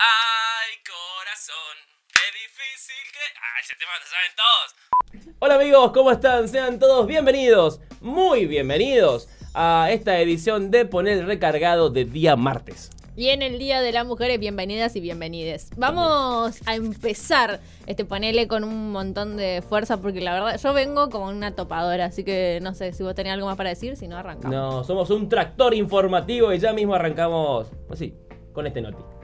Ay, corazón, qué difícil que... Ah, ese tema lo saben todos. Hola amigos, ¿cómo están? Sean todos bienvenidos, muy bienvenidos a esta edición de Poner Recargado de día martes. Y en el Día de las Mujeres, bienvenidas y bienvenides. Vamos a empezar este panel con un montón de fuerza, porque la verdad, yo vengo como una topadora, así que no sé si vos tenés algo más para decir, si no arrancamos. No, somos un tractor informativo y ya mismo arrancamos, así, con este noti.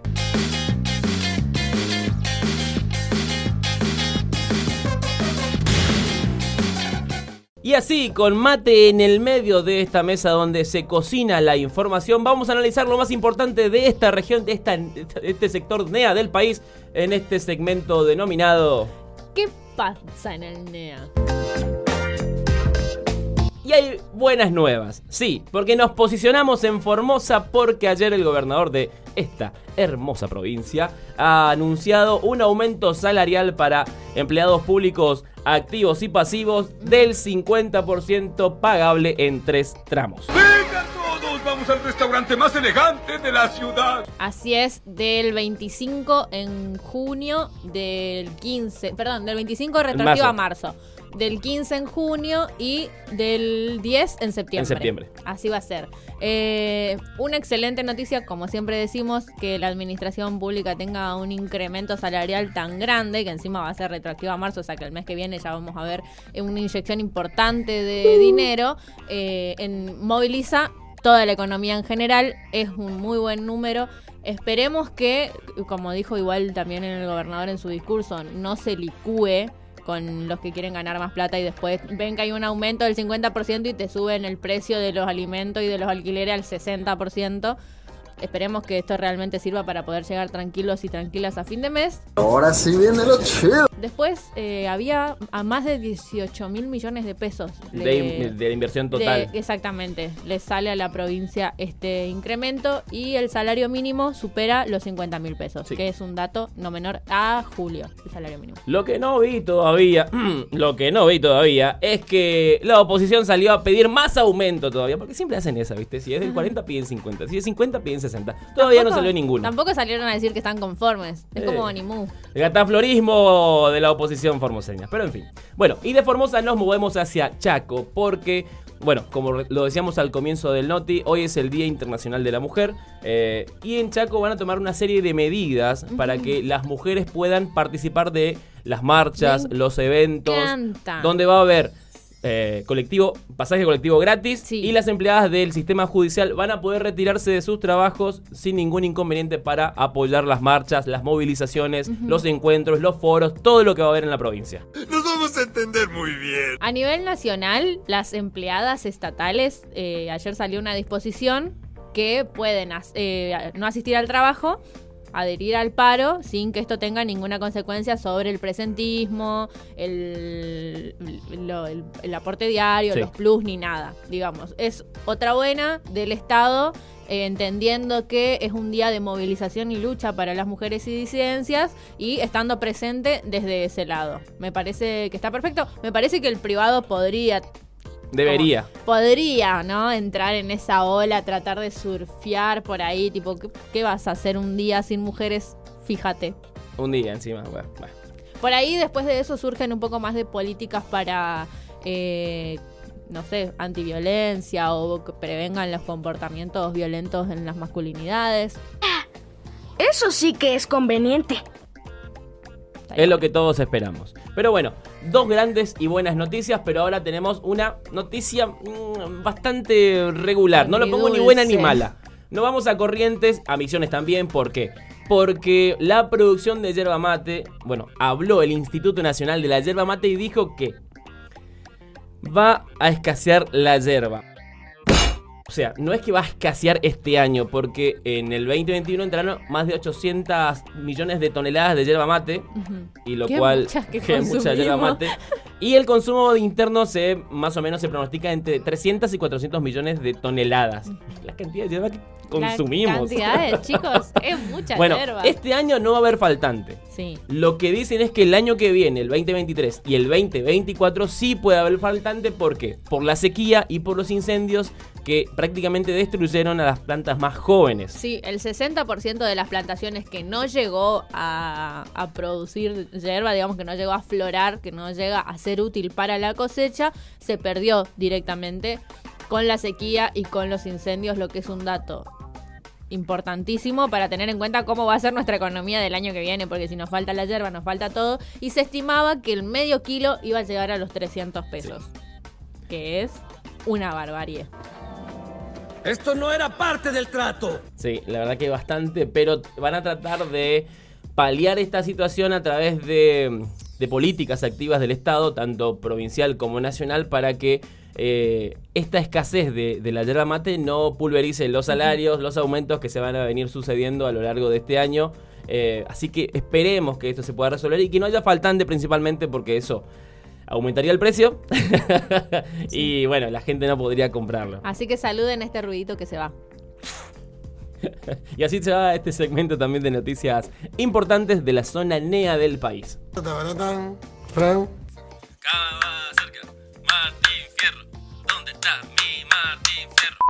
Y así, con mate en el medio de esta mesa donde se cocina la información, vamos a analizar lo más importante de esta región, de, esta, de este sector NEA del país, en este segmento denominado... ¿Qué pasa en el NEA? Y hay buenas nuevas, sí, porque nos posicionamos en Formosa porque ayer el gobernador de esta hermosa provincia ha anunciado un aumento salarial para empleados públicos activos y pasivos del 50% pagable en tres tramos. ¡Vengan todos! ¡Vamos al restaurante más elegante de la ciudad! Así es, del 25 en junio, del 15, perdón, del 25 retroactivo a marzo del 15 en junio y del 10 en septiembre. En septiembre. Así va a ser. Eh, una excelente noticia, como siempre decimos, que la administración pública tenga un incremento salarial tan grande, que encima va a ser retroactivo a marzo, o sea que el mes que viene ya vamos a ver una inyección importante de dinero. Eh, en, moviliza toda la economía en general, es un muy buen número. Esperemos que, como dijo igual también el gobernador en su discurso, no se licúe con los que quieren ganar más plata y después ven que hay un aumento del 50% y te suben el precio de los alimentos y de los alquileres al 60%. Esperemos que esto realmente sirva para poder llegar tranquilos y tranquilas a fin de mes. Ahora sí viene lo chido. Después eh, había a más de 18 mil millones de pesos de, de, inversión total. De, exactamente. Le sale a la provincia este incremento y el salario mínimo supera los 50 mil pesos, sí. que es un dato no menor a julio, el salario mínimo. Lo que no vi todavía, lo que no vi todavía es que la oposición salió a pedir más aumento todavía, porque siempre hacen esa, ¿viste? Si es del 40 piden 50, si es 50 piden 60. Todavía tampoco, no salió ninguno. Tampoco salieron a decir que están conformes. Es Eh. como Animu. El gataflorismo de la oposición formoseña. Pero en fin. Bueno, y de Formosa nos movemos hacia Chaco porque, bueno, como lo decíamos al comienzo del Noti, hoy es el Día Internacional de la Mujer eh, y en Chaco van a tomar una serie de medidas para que las mujeres puedan participar de las marchas, los eventos, donde va a haber eh, colectivo, pasaje colectivo gratis Sí. y las empleadas del sistema judicial van a poder retirarse de sus trabajos sin ningún inconveniente para apoyar las marchas, las movilizaciones, los encuentros, los foros, todo lo que va a haber en la provincia. Nos vamos a entender muy bien. A nivel nacional, las empleadas estatales, eh, ayer salió una disposición que pueden as- eh, no asistir al trabajo, adherir al paro sin que esto tenga ninguna consecuencia sobre el presentismo, el, lo- el- el aporte diario, Sí. los plus ni nada, digamos. Es otra buena del Estado. eh, entendiendo que es un día de movilización y lucha para las mujeres y disidencias y estando presente desde ese lado. Me parece que está perfecto. Me parece que el privado podría Debería. como- podría, ¿no? Entrar en esa ola, tratar de surfear por ahí, tipo, ¿qué, qué vas a hacer un día sin mujeres? Fíjate. Un día encima. Bueno, bueno. Por ahí después de eso surgen un poco más de políticas para, eh, no sé, antiviolencia o que prevengan los comportamientos violentos en las masculinidades. Eso sí que es conveniente. Es lo que todos esperamos. Pero bueno, dos grandes y buenas noticias, pero ahora tenemos una noticia mm, bastante regular. No lo pongo ni buena ni mala. No vamos a Corrientes, a Misiones también, ¿por qué? Porque la producción de yerba mate, bueno, habló el Instituto Nacional de la Yerba Mate y dijo que va a escasear la yerba. O sea, no es que va a escasear este año, porque en el 2021 entraron más de 800 millones de toneladas de yerba mate, y lo Qué cual que mucha yerba mate. Y el consumo interno se más o menos se pronostica entre 300 y 400 millones de toneladas. La cantidad de yerba que consumimos. Chicos es mucha Bueno, hierba. este año no va a haber faltante. Sí. Lo que dicen es que el año que viene, el 2023 y el 2024, sí puede haber faltante. ¿Por qué? Por la sequía y por los incendios que prácticamente destruyeron a las plantas más jóvenes. Sí, el 60% de las plantaciones que no llegó a, a producir hierba, digamos que no llegó a florar, que no llega a ser útil para la cosecha, se perdió directamente con la sequía y con los incendios, lo que es un dato importantísimo para tener en cuenta cómo va a ser nuestra economía del año que viene, porque si nos falta la hierba, nos falta todo, y se estimaba que el medio kilo iba a llegar a los 300 pesos, que es una barbarie. Esto no era parte del trato. Sí, la verdad que bastante, pero van a tratar de paliar esta situación a través de, de políticas activas del Estado, tanto provincial como nacional, para que eh, esta escasez de, de la yerba mate no pulverice los salarios, los aumentos que se van a venir sucediendo a lo largo de este año. Eh, así que esperemos que esto se pueda resolver y que no haya faltante principalmente porque eso aumentaría el precio y bueno, la gente no podría comprarlo. Así que saluden este ruidito que se va. Y así se va este segmento también de noticias importantes de la zona NEA del país.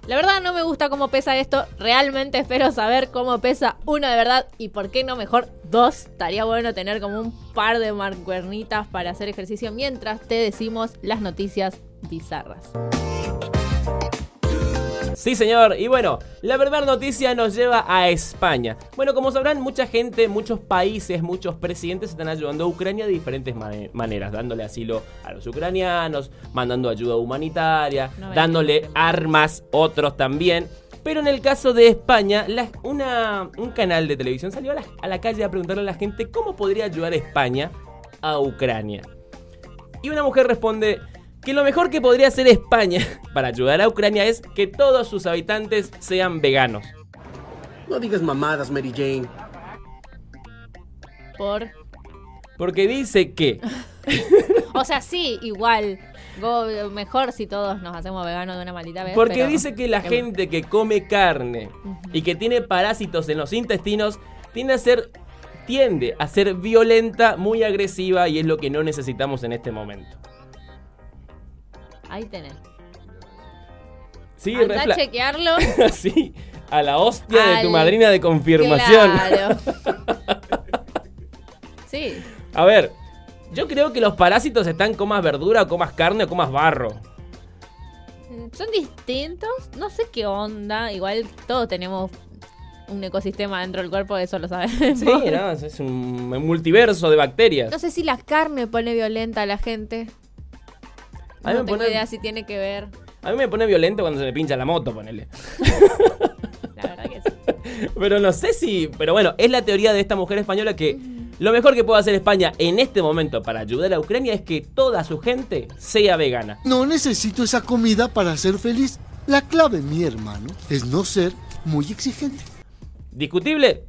La verdad no me gusta cómo pesa esto. Realmente espero saber cómo pesa uno de verdad y por qué no mejor dos. Estaría bueno tener como un par de marcuernitas para hacer ejercicio mientras te decimos las noticias bizarras. Sí, señor. Y bueno, la verdad noticia nos lleva a España. Bueno, como sabrán, mucha gente, muchos países, muchos presidentes están ayudando a Ucrania de diferentes mane- maneras, dándole asilo a los ucranianos, mandando ayuda humanitaria, No dándole armas, otros también. Pero en el caso de España, la- una- un canal de televisión salió a la, a la calle a preguntarle a la gente cómo podría ayudar España a Ucrania. Y una mujer responde que lo mejor que podría hacer España para ayudar a Ucrania es que todos sus habitantes sean veganos. No digas mamadas, Mary Jane. Por. Porque dice que O sea, sí, igual. go- mejor si todos nos hacemos veganos de una maldita vez. porque pero- dice que la que- gente que come carne y que tiene parásitos en los intestinos tiende a ser tiende a ser violenta, muy agresiva y es lo que no necesitamos en este momento. Ahí tenés. Sí, Andá a chequearlo. sí, a la hostia de tu madrina de confirmación. Claro. sí. A ver, yo creo que los parásitos están comas verdura, comas carne o comas barro. Mm, Son distintos, no sé qué onda. Igual todos tenemos un ecosistema dentro del cuerpo, eso lo sabemos. Sí, no, es un multiverso de bacterias. No sé si la carne pone violenta a la gente. A mí No me tengo pone- idea si tiene que ver. A mí me pone violento cuando se me pincha la moto, ponele. La verdad que sí. Pero no sé si. Pero bueno, es la teoría de esta mujer española que lo mejor que puede hacer España en este momento para ayudar a Ucrania es que toda su gente sea vegana. No necesito esa comida para ser feliz. La clave, mi hermano, es no ser muy exigente. ¿Discutible?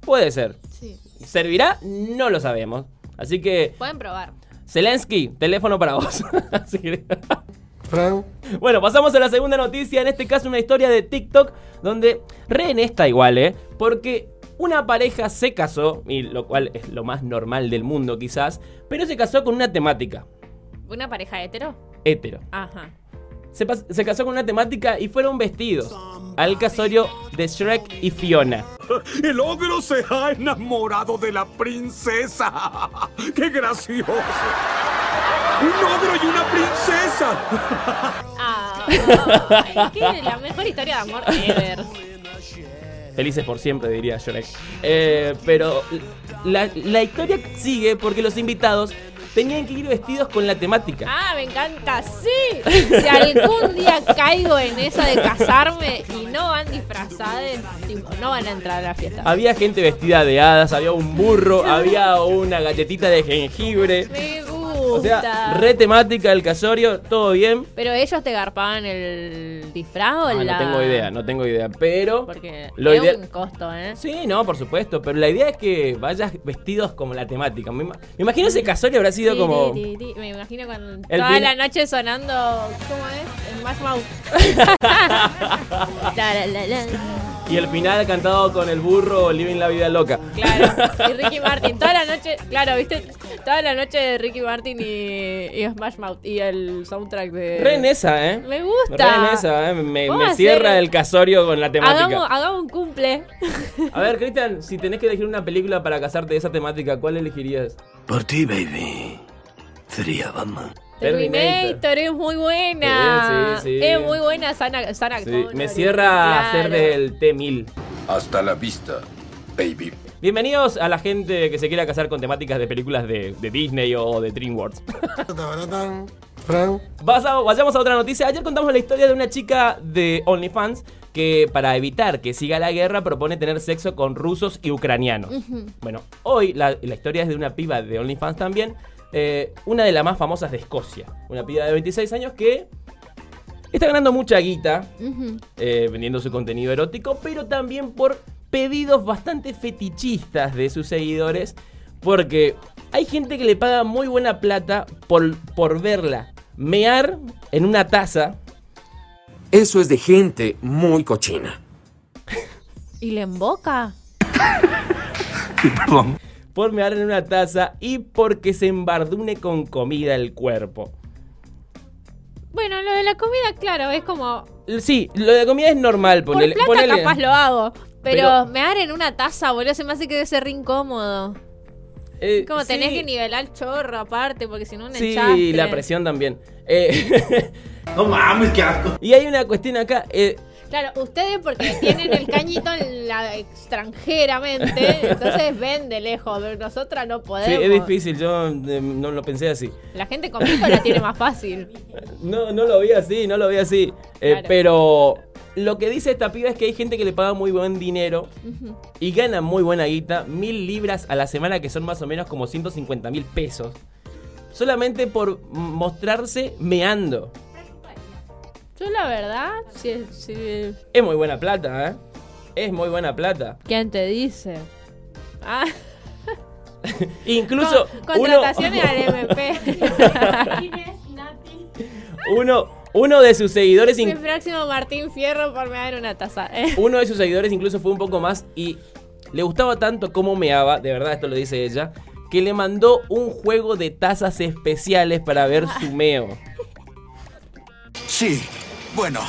Puede ser. Sí. ¿Servirá? No lo sabemos. Así que, Pueden probar. Zelensky, teléfono para vos. Así que- Fran, Bueno, pasamos a la segunda noticia, en este caso una historia de TikTok donde re en esta igual, ¿eh? Porque una pareja se casó, y lo cual es lo más normal del mundo quizás, pero se casó con una temática, ¿Una pareja hetero? hetero. Ajá. Se, casó con una temática y fueron vestidos al casorio de Shrek y Fiona. El ogro se ha enamorado de la princesa. ¡Qué gracioso! ¡Un ogro y una princesa! Ah, qué la mejor historia de amor ever. Felices por siempre, diría Shrek. Eh, pero la, la historia sigue porque los invitados tenían que ir vestidos con la temática. Ah, me encanta, sí. Si algún día caigo en esa de casarme y no van disfrazados, tipo, no van a entrar a la fiesta. Había gente vestida de hadas, había un burro, había una galletita de jengibre. Me gusta. O sea, re temática el casorio, todo bien. Pero ellos te garpaban el disfraz o Ah, la... No tengo idea, no tengo idea. Pero. Porque Lo es idea- un costo, ¿eh? Sí, no, por supuesto. Pero la idea es que vayas vestidos como la temática. Me, ima- me imagino ese casorio habrá sido como. Me imagino cuando El toda fin- la noche sonando. ¿Cómo es? En Smash Mouth. La, la, la, la. Y el final cantado con el burro Living la vida loca. Claro. Y Ricky Martin. Toda la noche. Claro, ¿viste? Toda la noche de Ricky Martin y, y Smash Mouth. Y el soundtrack de. Re en esa, ¿eh? Me gusta. Re en esa, ¿eh? Me, cierra hacer- el casorio con la temática. Hagamos, hagamos un cumple. A ver, Cristian, si tenés que elegir una película para casarte de esa temática, ¿cuál elegirías? Por ti, baby. Sería Batman. Terminator es muy buena. Sí, sí, sí. Es muy buena Sana, Sana me cierra claro. hacer del T-1000. Hasta la vista, baby. Bienvenidos a la gente que se quiera casar con temáticas de películas de, de Disney o de DreamWorks. A- vayamos a otra noticia. Ayer contamos la historia de una chica de OnlyFans que para evitar que siga la guerra propone tener sexo con rusos y ucranianos. Bueno, hoy la, la historia es de una piba de OnlyFans también, eh, una de las más famosas de Escocia. Una piba de 26 años que está ganando mucha guita eh, vendiendo su contenido erótico, pero también por pedidos bastante fetichistas de sus seguidores, porque hay gente que le paga muy buena plata por, por verla mear en una taza. Eso es de gente muy cochina. ¿Y le emboca? Perdón. Por mear en una taza y porque se embardune con comida el cuerpo. Bueno, lo de la comida, claro, es como. Sí, lo de comida es normal. Ponele, por plata ponele- capaz lo hago. Pero, Pero- me dar en una taza, boludo, se me hace que debe ser re incómodo. eh, Como tenés sí. que nivelar el chorro aparte, porque si no un Sí, enchastre. la presión también. Eh, no mames, qué asco. Y hay una cuestión acá. eh, Claro, ustedes porque tienen el cañito en la extranjeramente, entonces ven de lejos, pero nosotras no sí, podemos. es difícil, yo eh, no lo pensé así. La gente conmigo la tiene más fácil. No, no lo vi así, no lo vi así. Eh, Claro. Pero lo que dice esta piba es que hay gente que le paga muy buen dinero y gana muy buena guita, mil libras a la semana, que son más o menos como 150 mil pesos. Solamente por mostrarse meando. Yo la verdad, sí, sí. Es muy buena plata, ¿eh? Es muy buena plata. ¿Quién te dice? Ah, Incluso con- uno, contrataciones al MP. uno, uno de sus seguidores... Mi próximo Martín Fierro por me dar una taza. eh. Uno de sus seguidores incluso fue un poco más y le gustaba tanto cómo meaba, de verdad esto lo dice ella, que le mandó un juego de tazas especiales para ver su meo. Sí, bueno,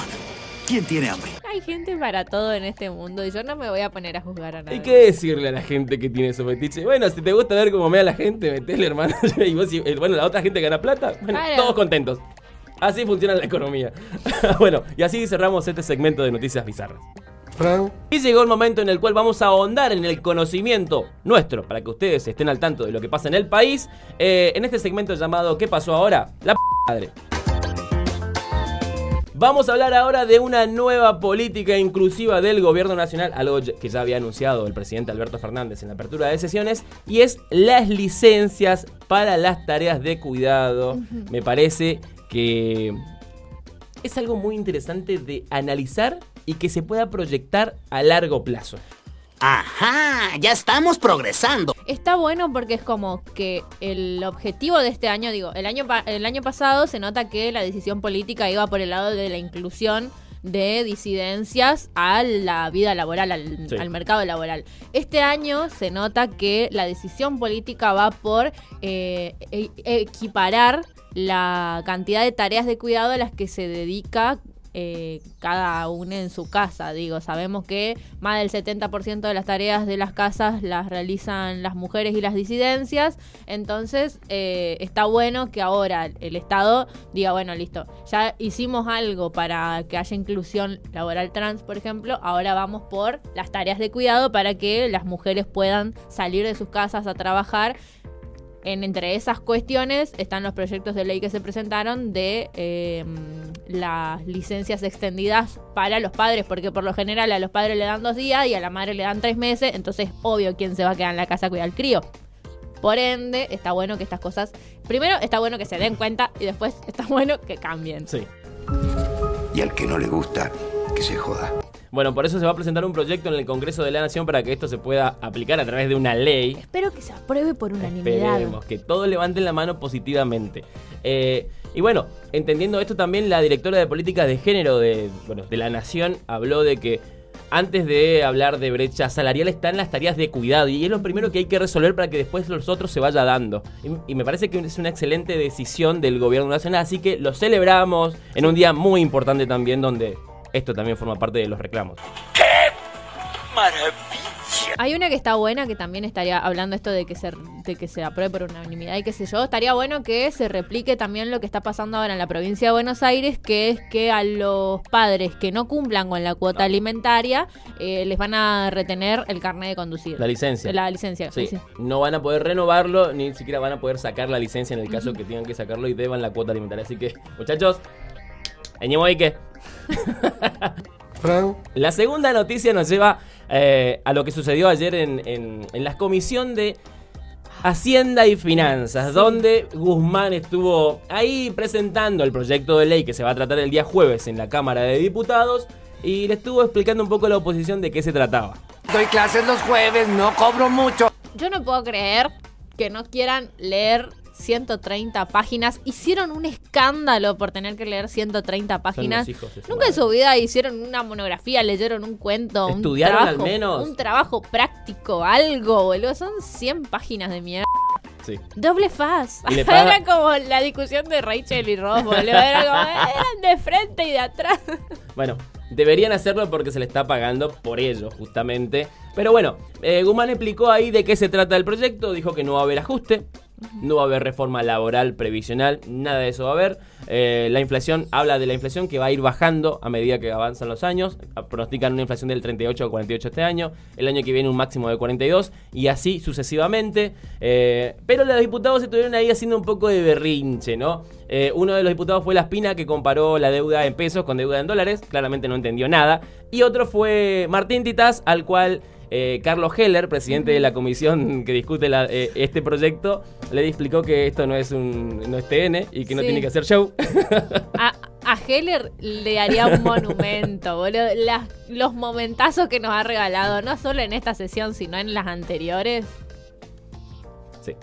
¿quién tiene hambre? Hay gente para todo en este mundo y yo no me voy a poner a juzgar a nadie. ¿Y qué decirle a la gente que tiene su fetiche? Bueno, si te gusta ver cómo mea la gente, metele, hermano. y vos, y- bueno, la otra gente gana plata. Bueno, Claro. todos contentos. Así funciona la economía. bueno, y así cerramos este segmento de noticias bizarras. Fran. Y llegó el momento en el cual vamos a ahondar en el conocimiento nuestro, para que ustedes estén al tanto de lo que pasa en el país, eh, en este segmento llamado ¿Qué pasó ahora? La p madre. Vamos a hablar ahora de una nueva política inclusiva del gobierno nacional, algo que ya había anunciado el presidente Alberto Fernández en la apertura de sesiones, y es las licencias para las tareas de cuidado. Me parece que es algo muy interesante de analizar y que se pueda proyectar a largo plazo. Ajá, ya estamos progresando. Está bueno porque es como que el objetivo de este año, digo, el año, el año pasado se nota que la decisión política iba por el lado de la inclusión de disidencias a la vida laboral, al, Sí. al mercado laboral. Este año se nota que la decisión política va por eh, e- equiparar la cantidad de tareas de cuidado a las que se dedica eh, cada uno en su casa. Digo, sabemos que más del 70% de las tareas de las casas las realizan las mujeres y las disidencias. Entonces, eh, está bueno que ahora el Estado diga, bueno, listo, ya hicimos algo para que haya inclusión laboral trans, por ejemplo, ahora vamos por las tareas de cuidado para que las mujeres puedan salir de sus casas a trabajar en, entre esas cuestiones están los proyectos de ley que se presentaron de eh, las licencias extendidas para los padres, porque por lo general a los padres le dan dos días y a la madre le dan tres meses, entonces obvio quién se va a quedar en la casa a cuidar al crío. Por ende, está bueno que estas cosas, primero está bueno que se den cuenta y después está bueno que cambien. Sí. Y al que no le gusta, que se joda. Bueno, por eso se va a presentar un proyecto en el Congreso de la Nación para que esto se pueda aplicar a través de una ley. Espero que se apruebe por unanimidad. Esperemos que todos levanten la mano positivamente. Eh, y bueno, entendiendo esto también, la directora de políticas de género de, bueno, de la Nación habló de que antes de hablar de brecha salarial están las tareas de cuidado y es lo primero que hay que resolver para que después los otros se vaya dando. Y, y me parece que es una excelente decisión del gobierno nacional, así que lo celebramos en un día muy importante también donde esto también forma parte de los reclamos. Hay una que está buena que también estaría hablando esto de que se de que se apruebe por unanimidad y qué sé yo. Estaría bueno que se replique también lo que está pasando ahora en la provincia de Buenos Aires, que es que a los padres que no cumplan con la cuota alimentaria eh, les van a retener el carnet de conducir. La licencia. La licencia. Sí, sí. no van a poder renovarlo, ni siquiera van a poder sacar la licencia en el caso que tengan que sacarlo y deban la cuota alimentaria. Así que, muchachos, Ike. La segunda noticia nos lleva eh, a lo que sucedió ayer en, en, en la comisión de Hacienda y Finanzas, donde Guzmán estuvo ahí presentando el proyecto de ley que se va a tratar el día jueves en la Cámara de Diputados y le estuvo explicando un poco a la oposición de qué se trataba. Doy clases los jueves, no cobro mucho. Yo no puedo creer que no quieran leer 130 páginas. Hicieron un escándalo por tener que leer 130 páginas. Nunca en su vida hicieron una monografía, leyeron un cuento, un ¿Estudiaron trabajo, al menos? un trabajo práctico, algo, boludo. Son 100 páginas de mierda. Sí. Doble faz. Era como la discusión de Rachel y Ross, boludo. Era como, eran de frente y de atrás. Bueno, deberían hacerlo porque se le está pagando por ello, justamente. Pero bueno, eh, Guzmán explicó ahí de qué se trata el proyecto. Dijo que no va a haber ajuste, no va a haber reforma laboral previsional, nada de eso va a haber. Eh, la inflación, habla de la inflación que va a ir bajando a medida que avanzan los años. Pronostican una inflación del 38 o 48 este año, el año que viene un máximo de 42 y así sucesivamente. Eh, pero los diputados estuvieron ahí haciendo un poco de berrinche, ¿no? Eh, uno de los diputados fue La Espina, que comparó la deuda en pesos con deuda en dólares. Claramente no entendió nada. Y otro fue Martín Titás, al cual eh, Carlos Heller, presidente de la comisión que discute la- eh, este proyecto, le explicó que esto no es un no es TN y que no tiene que hacer show. A, a Heller le haría un monumento, boludo. Las- los momentazos que nos ha regalado, no solo en esta sesión, sino en las anteriores. Sí.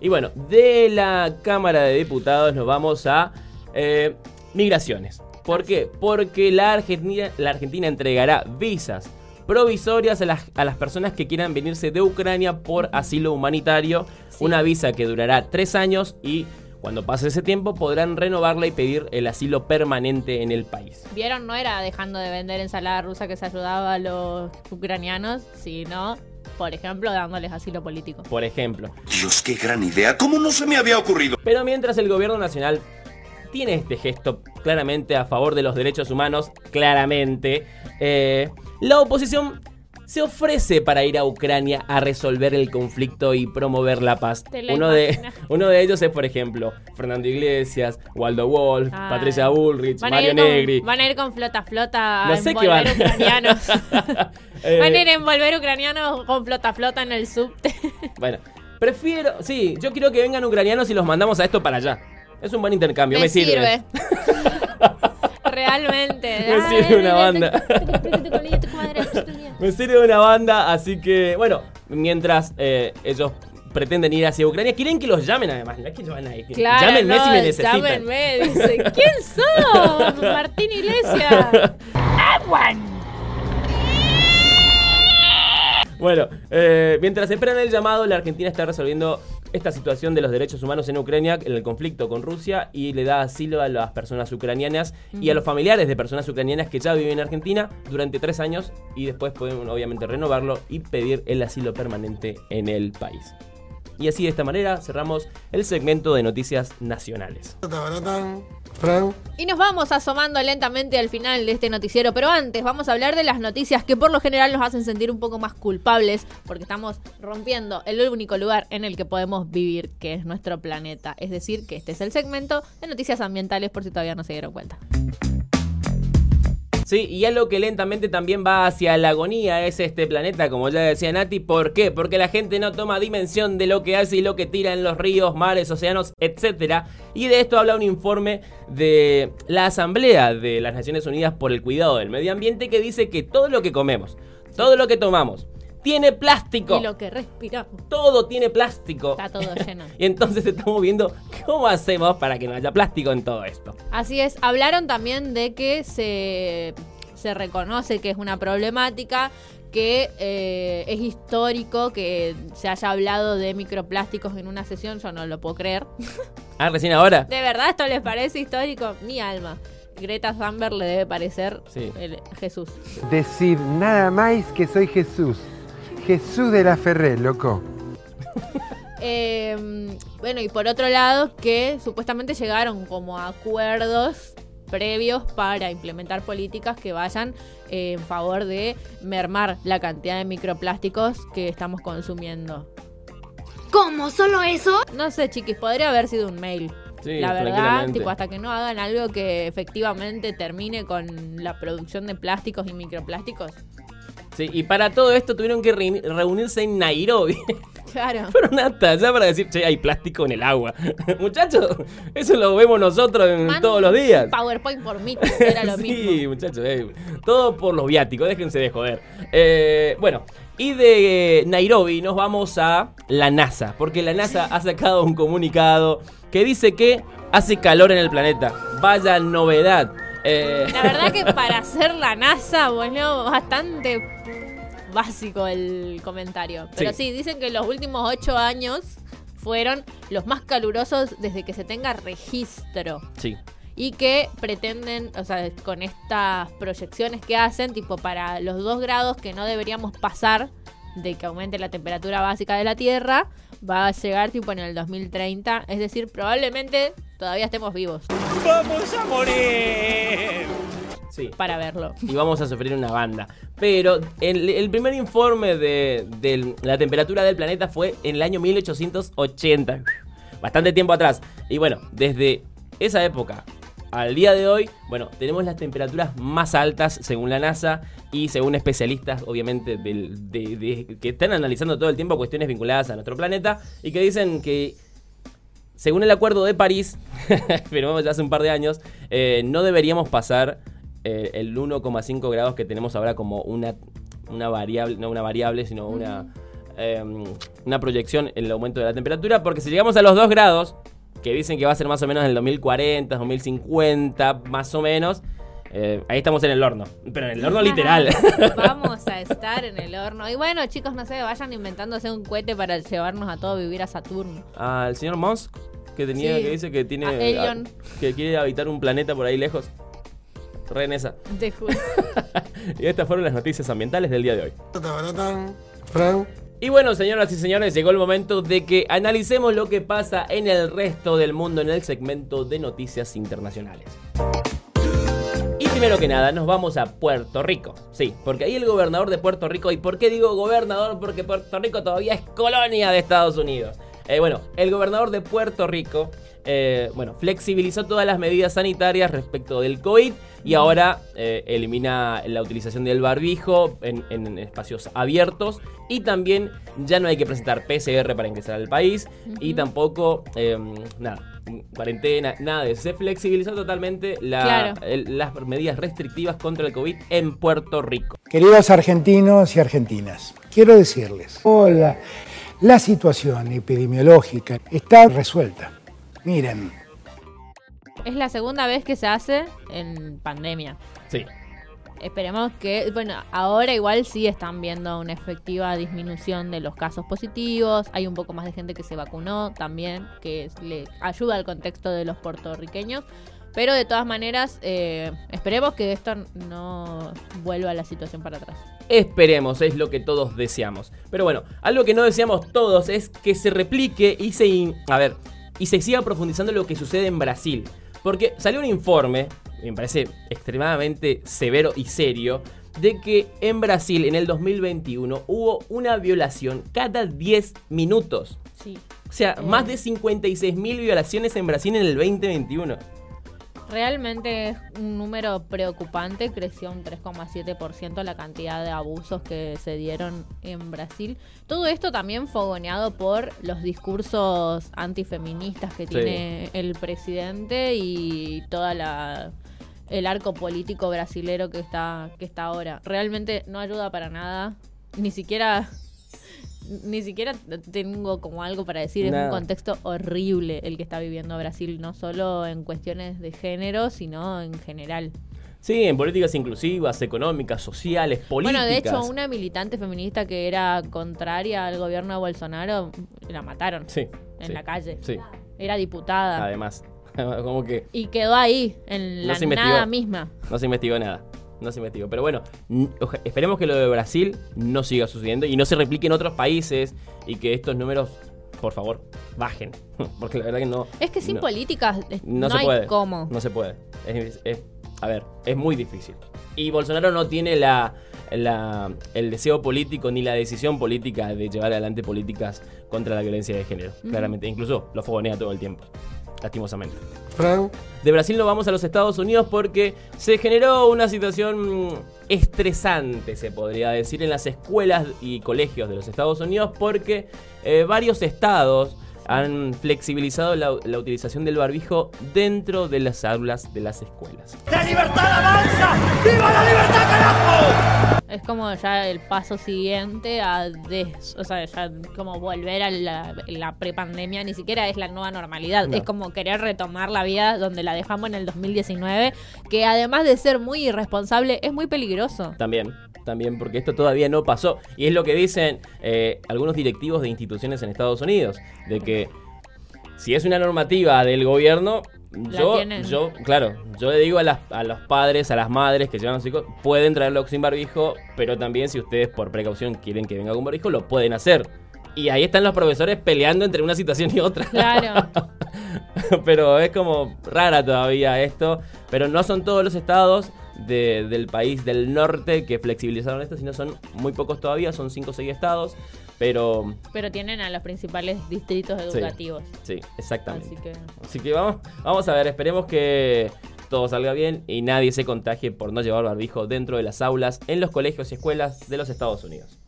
Y bueno, de la Cámara de Diputados nos vamos a eh, migraciones. ¿Por qué? Porque la Argentina, la Argentina entregará visas provisorias a las, a las personas que quieran venirse de Ucrania por asilo humanitario. Una visa que durará tres años y cuando pase ese tiempo podrán renovarla y pedir el asilo permanente en el país. ¿Vieron? No era dejando de vender ensalada rusa que se ayudaba a los ucranianos, sino, por ejemplo, dándoles asilo político. Por ejemplo. Dios, qué gran idea. ¿Cómo no se me había ocurrido? Pero mientras el gobierno nacional tiene este gesto claramente a favor de los derechos humanos, claramente, eh, la oposición se ofrece para ir a Ucrania a resolver el conflicto y promover la paz. Uno de, uno de ellos es, por ejemplo, Fernando Iglesias, Waldo Wolf, Ah. Patricia Bullrich, Van a, Mario con, Negri. van a ir con flota flota a No sé qué envolver van. ucranianos. Eh, van a ir a envolver ucranianos con flota flota en el subte. Bueno, prefiero, sí, yo quiero que vengan ucranianos y los mandamos a esto para allá. Es un buen intercambio, me, sirve. Realmente. Me sirve una banda. Me sirve una banda, así que, bueno, mientras eh, ellos pretenden ir hacia Ucrania, quieren que los llamen además. No es que van a. Claro, Llámenme no, si me necesitan. Llámenme, dice. ¿Quién sos? Martín Iglesias. Bueno, eh, mientras esperan el llamado, la Argentina está resolviendo esta situación de los derechos humanos en Ucrania, en el conflicto con Rusia, y le da asilo a las personas ucranianas y a los familiares de personas ucranianas que ya viven en Argentina durante tres años y después pueden obviamente renovarlo y pedir el asilo permanente en el país. Y así de esta manera cerramos el segmento de noticias nacionales. Y nos vamos asomando lentamente al final de este noticiero, pero antes vamos a hablar de las noticias que por lo general nos hacen sentir un poco más culpables, porque estamos rompiendo el único lugar en el que podemos vivir, que es nuestro planeta. Es decir, que este es el segmento de noticias ambientales por si todavía no se dieron cuenta. Sí, y algo que lentamente también va hacia la agonía es este planeta, como ya decía Nati. ¿Por qué? Porque la gente no toma dimensión de lo que hace y lo que tira en los ríos, mares, océanos, etc. Y de esto habla un informe de la Asamblea de las Naciones Unidas por el Cuidado del Medio Ambiente que dice que todo lo que comemos, todo lo que tomamos, tiene plástico. Y lo que respiramos. Todo tiene plástico. Está todo lleno. y entonces estamos viendo cómo hacemos para que no haya plástico en todo esto. Así es. Hablaron también de que se, se reconoce que es una problemática, que eh, es histórico que se haya hablado de microplásticos en una sesión. Yo no lo puedo creer. Ah, recién ahora. ¿De verdad esto les parece histórico? Mi alma. Greta Thunberg le debe parecer Sí. el Jesús. Decir nada más que soy Jesús. Jesús de la Ferré, loco. Eh, bueno, y por otro lado, que supuestamente llegaron como a acuerdos previos para implementar políticas que vayan eh, en favor de mermar la cantidad de microplásticos que estamos consumiendo. ¿Cómo? ¿Solo eso? No sé, chiquis, podría haber sido un mail. Sí, la verdad, tipo, hasta que no hagan algo que efectivamente termine con la producción de plásticos y microplásticos. Sí, y para todo esto tuvieron que reuni- reunirse en Nairobi. Claro. Fueron hasta allá para decir, che, hay plástico en el agua. Muchachos, eso lo vemos nosotros en Man- todos los días. PowerPoint por mí, era lo sí, mismo. muchachos, eh, todo por los viáticos, déjense de joder. Eh, bueno, y de Nairobi nos vamos a la NASA, porque la NASA ha sacado un comunicado que dice que hace calor en el planeta. Vaya novedad. Eh, La verdad que para hacer la NASA, bueno, bastante básico el comentario. Pero Sí. sí. dicen que los últimos ocho años fueron los más calurosos desde que se tenga registro. sí. Y que pretenden, o sea, con estas proyecciones que hacen, tipo para los dos grados que no deberíamos pasar de que aumente la temperatura básica de la Tierra, va a llegar tipo en el 2030. Es decir, probablemente todavía estemos vivos ¡Vamos a morir! Sí. para verlo. y vamos a sufrir una banda. Pero el, el primer informe de, de la temperatura del planeta fue en el año 1880. Bastante tiempo atrás. Y bueno, desde esa época al día de hoy, bueno, tenemos las temperaturas más altas según la NASA y según especialistas, obviamente, del- de- de- que están analizando todo el tiempo cuestiones vinculadas a nuestro planeta y que dicen que según el acuerdo de París, firmamos ya hace un par de años, eh, no deberíamos pasar eh, el 1,5 grados que tenemos ahora como una, una variable, no una variable, sino una, eh, una proyección en el aumento de la temperatura, porque si llegamos a los 2 grados, que dicen que va a ser más o menos en el 2040, 2050, más o menos, eh, ahí estamos en el horno, pero en el horno literal. Vamos a estar en el horno. Y bueno, chicos, no sé, vayan inventándose un cohete para llevarnos a todos a vivir a Saturno. Al señor Musk, que tenía, Sí. que dice que tiene, A que quiere habitar un planeta por ahí lejos. Re en esa. Te juro. Y estas fueron las noticias ambientales del día de hoy. Fran. Y bueno, señoras y señores, llegó el momento de que analicemos lo que pasa en el resto del mundo en el segmento de noticias internacionales. Y primero que nada, nos vamos a Puerto Rico. Sí, porque ahí el gobernador de Puerto Rico, ¿y por qué digo gobernador? Porque Puerto Rico todavía es colonia de Estados Unidos. Eh, bueno, el gobernador de Puerto Rico, eh, bueno, flexibilizó todas las medidas sanitarias respecto del COVID y ahora eh, elimina la utilización del barbijo en, en espacios abiertos y también ya no hay que presentar PCR para ingresar al país y tampoco, eh, nada, cuarentena, nada de eso. Se flexibilizó totalmente la- Claro. el- las medidas restrictivas contra el COVID en Puerto Rico. Queridos argentinos y argentinas, quiero decirles, hola, la situación epidemiológica está resuelta. Miren, Es la segunda vez que se hace en pandemia. Sí. Esperemos que, bueno, ahora igual sí están viendo una efectiva disminución de los casos positivos. Hay un poco más de gente que se vacunó también, que le ayuda al contexto de los puertorriqueños. Pero de todas maneras, eh, esperemos que esto no vuelva a la situación para atrás. Esperemos, es lo que todos deseamos. Pero bueno, algo que no deseamos todos es que se replique y se, in- a ver, y se siga profundizando lo que sucede en Brasil. Porque salió un informe, me parece extremadamente severo y serio, de que en Brasil en el 2021 hubo una violación cada 10 minutos. Sí. O sea, Eh. más de 56.000 violaciones en Brasil en el 2021. Realmente es un número preocupante, creció un 3,7% la cantidad de abusos que se dieron en Brasil. Todo esto también fogoneado por los discursos antifeministas que Sí. tiene el presidente y toda la el arco político brasilero que está que está ahora. Realmente no ayuda para nada, ni siquiera ni siquiera tengo como algo para decir, es un contexto horrible el que está viviendo Brasil, no solo en cuestiones de género, sino en general. Sí, en políticas inclusivas, económicas, sociales, políticas. Bueno, de hecho, una militante feminista que era contraria al gobierno de Bolsonaro, la mataron Sí. en sí, la calle. Sí, Era diputada. además. Como que Y quedó ahí, en No la investigó. nada misma. no se investigó nada. No se investigó. Pero bueno, esperemos que lo de Brasil no siga sucediendo y no se replique en otros países y que estos números, por favor, bajen. Porque la verdad que no. Es que sin no- políticas eh, No, no, se hay puede. cómo. No se puede. Es- es- a ver, es muy difícil. Y Bolsonaro no tiene la, la- el deseo político ni la decisión política de llevar adelante políticas contra la violencia de género. Claramente. Incluso lo fogonea todo el tiempo. Lastimosamente. Fran, De Brasil nos vamos a los Estados Unidos porque se generó una situación estresante, se podría decir, en las escuelas y colegios de los Estados Unidos porque eh, varios estados han flexibilizado la, la utilización del barbijo dentro de las aulas de las escuelas. ¡La libertad avanza! ¡Viva la libertad, carajo! Es como ya el paso siguiente a des- o sea, ya como volver a la, la prepandemia, ni siquiera es la nueva normalidad, No. es como querer retomar la vida donde la dejamos en el 2019, que además de ser muy irresponsable, es muy peligroso. También, también, porque esto todavía no pasó. Y es lo que dicen eh, algunos directivos de instituciones en Estados Unidos, de que si es una normativa del gobierno, yo, tienen. yo, claro, yo le digo a, las- a los padres, a las madres que llevan a los hijos, pueden traerlo sin barbijo, pero también si ustedes por precaución quieren que venga con barbijo, lo pueden hacer. Y ahí están los profesores peleando entre una situación y otra. Claro. pero es como rara todavía esto. Pero no son todos los estados de- del país del norte que flexibilizaron esto, sino son muy pocos todavía, son 5 o 6 estados. Pero Pero tienen a los principales distritos Sí. educativos. sí, exactamente. Así que Así que vamos, vamos a ver, esperemos que todo salga bien y nadie se contagie por no llevar barbijo dentro de las aulas en los colegios y escuelas de los Estados Unidos.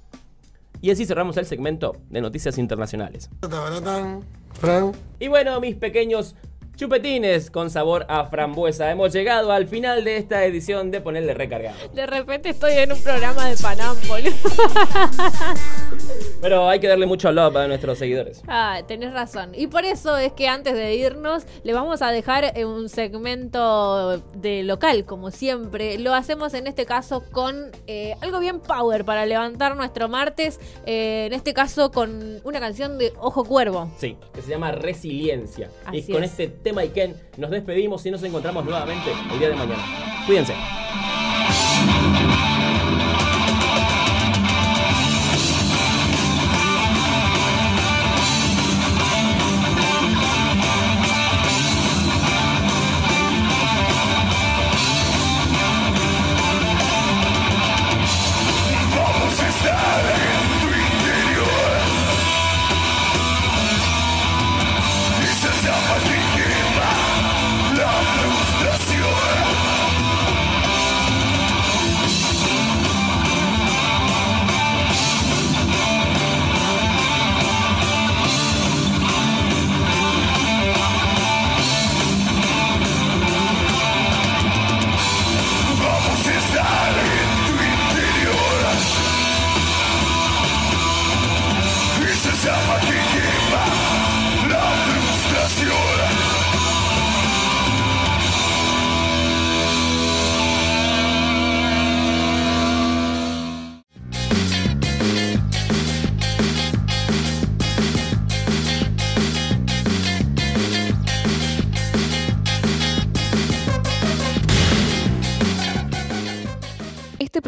Y así cerramos el segmento de noticias internacionales. Y bueno, mis pequeños chupetines con sabor a frambuesa, hemos llegado al final de esta edición de Ponerle Recargado. de repente estoy en un programa de Panam. Pero hay que darle mucho love a nuestros seguidores. Ah, tenés razón. Y por eso es que antes de irnos, le vamos a dejar un segmento de local, como siempre. Lo hacemos en este caso con eh, algo bien power para levantar nuestro martes. eh, en este caso con una canción de Ojo Cuervo. Sí, que se llama Resiliencia. y Así con es. este tema Iken nos despedimos y nos encontramos nuevamente el día de mañana. Cuídense.